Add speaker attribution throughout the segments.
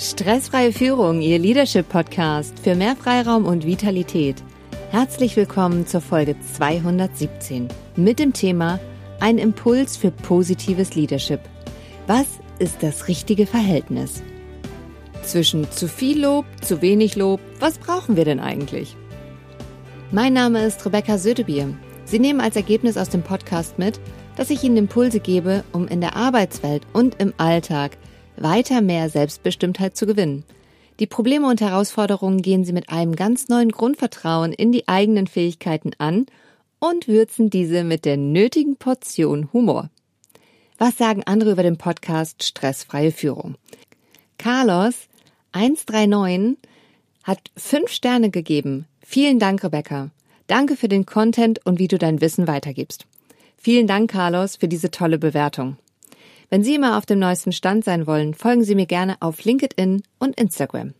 Speaker 1: Stressfreie Führung, Ihr Leadership-Podcast für mehr Freiraum und Vitalität. Herzlich willkommen zur Folge 217 mit dem Thema Ein Impuls für positives Leadership. Was ist das richtige Verhältnis? Zwischen zu viel Lob, zu wenig Lob, was brauchen wir denn eigentlich? Mein Name ist Rebecca Sötebier. Sie nehmen als Ergebnis aus dem Podcast mit, dass ich Ihnen Impulse gebe, um in der Arbeitswelt und im Alltag weiter mehr Selbstbestimmtheit zu gewinnen. Die Probleme und Herausforderungen gehen Sie mit einem ganz neuen Grundvertrauen in die eigenen Fähigkeiten an und würzen diese mit der nötigen Portion Humor. Was sagen andere über den Podcast Stressfreie Führung? Carlos 139 hat fünf Sterne gegeben. Vielen Dank, Rebecca. Danke für den Content und wie du dein Wissen weitergibst. Vielen Dank, Carlos, für diese tolle Bewertung. Wenn Sie immer auf dem neuesten Stand sein wollen, folgen Sie mir gerne auf LinkedIn und Instagram.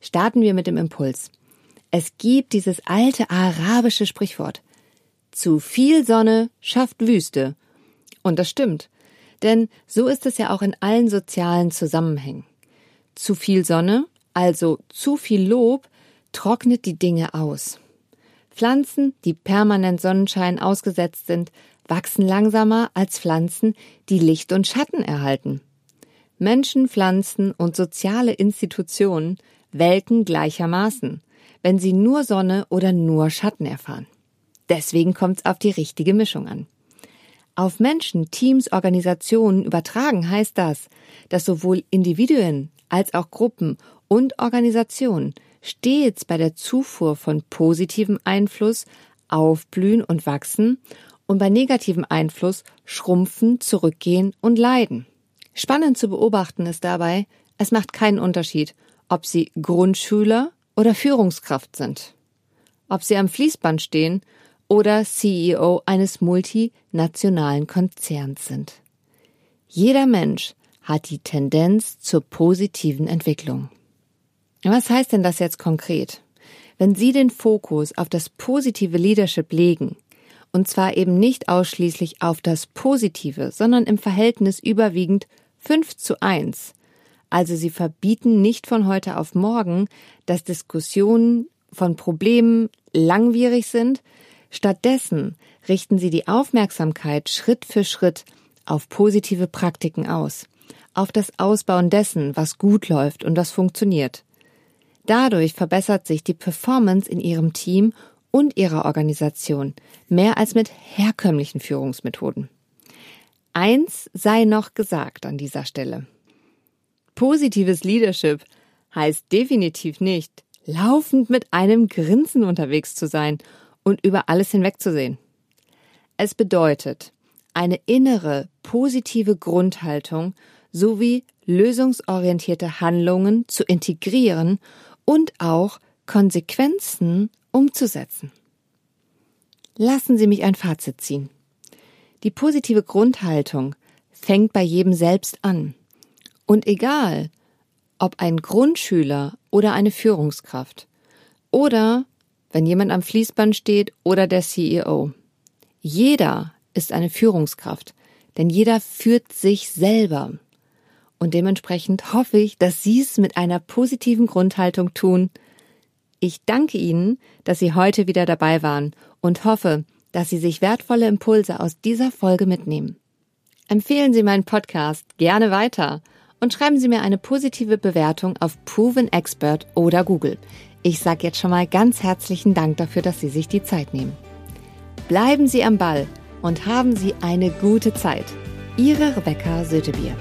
Speaker 1: Starten wir mit dem Impuls. Es gibt dieses alte arabische Sprichwort. Zu viel Sonne schafft Wüste. Und das stimmt. Denn so ist es ja auch in allen sozialen Zusammenhängen. Zu viel Sonne, also zu viel Lob, trocknet die Dinge aus. Pflanzen, die permanent Sonnenschein ausgesetzt sind, wachsen langsamer als Pflanzen, die Licht und Schatten erhalten. Menschen, Pflanzen und soziale Institutionen welken gleichermaßen, wenn sie nur Sonne oder nur Schatten erfahren. Deswegen kommt es auf die richtige Mischung an. Auf Menschen, Teams, Organisationen übertragen heißt das, dass sowohl Individuen als auch Gruppen und Organisationen stets bei der Zufuhr von positivem Einfluss aufblühen und wachsen und bei negativem Einfluss schrumpfen, zurückgehen und leiden. Spannend zu beobachten ist dabei, es macht keinen Unterschied, ob Sie Grundschüler oder Führungskraft sind, ob Sie am Fließband stehen oder CEO eines multinationalen Konzerns sind. Jeder Mensch hat die Tendenz zur positiven Entwicklung. Was heißt denn das jetzt konkret? Wenn Sie den Fokus auf das positive Leadership legen, und zwar eben nicht ausschließlich auf das Positive, sondern im Verhältnis überwiegend 5 zu 1. Also sie verbieten nicht von heute auf morgen, dass Diskussionen von Problemen langwierig sind. Stattdessen richten sie die Aufmerksamkeit Schritt für Schritt auf positive Praktiken aus, auf das Ausbauen dessen, was gut läuft und was funktioniert. Dadurch verbessert sich die Performance in ihrem Team und ihrer Organisation mehr als mit herkömmlichen Führungsmethoden. Eins sei noch gesagt an dieser Stelle. Positives Leadership heißt definitiv nicht, laufend mit einem Grinsen unterwegs zu sein und über alles hinwegzusehen. Es bedeutet, eine innere positive Grundhaltung sowie lösungsorientierte Handlungen zu integrieren und auch Konsequenzen umzusetzen. Lassen Sie mich ein Fazit ziehen. Die positive Grundhaltung fängt bei jedem selbst an. Und egal, ob ein Grundschüler oder eine Führungskraft oder wenn jemand am Fließband steht oder der CEO. Jeder ist eine Führungskraft, denn jeder führt sich selber. Und dementsprechend hoffe ich, dass Sie es mit einer positiven Grundhaltung tun, ich danke Ihnen, dass Sie heute wieder dabei waren und hoffe, dass Sie sich wertvolle Impulse aus dieser Folge mitnehmen. Empfehlen Sie meinen Podcast gerne weiter und schreiben Sie mir eine positive Bewertung auf Proven Expert oder Google. Ich sage jetzt schon mal ganz herzlichen Dank dafür, dass Sie sich die Zeit nehmen. Bleiben Sie am Ball und haben Sie eine gute Zeit. Ihre Rebecca Sötebier.